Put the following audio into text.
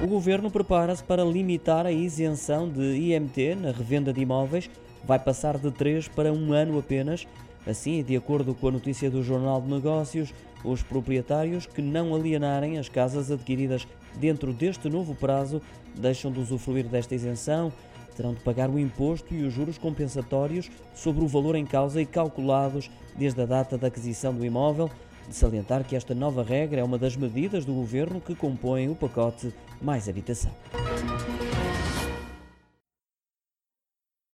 O governo prepara-se para limitar a isenção de IMT na revenda de imóveis, vai passar de 3 para um ano apenas. Assim, de acordo com a notícia do Jornal de Negócios, os proprietários que não alienarem as casas adquiridas dentro deste novo prazo deixam de usufruir desta isenção, terão de pagar o imposto e os juros compensatórios sobre o valor em causa e calculados desde a data da aquisição do imóvel de salientar que esta nova regra é uma das medidas do governo que compõem o pacote Mais Habitação.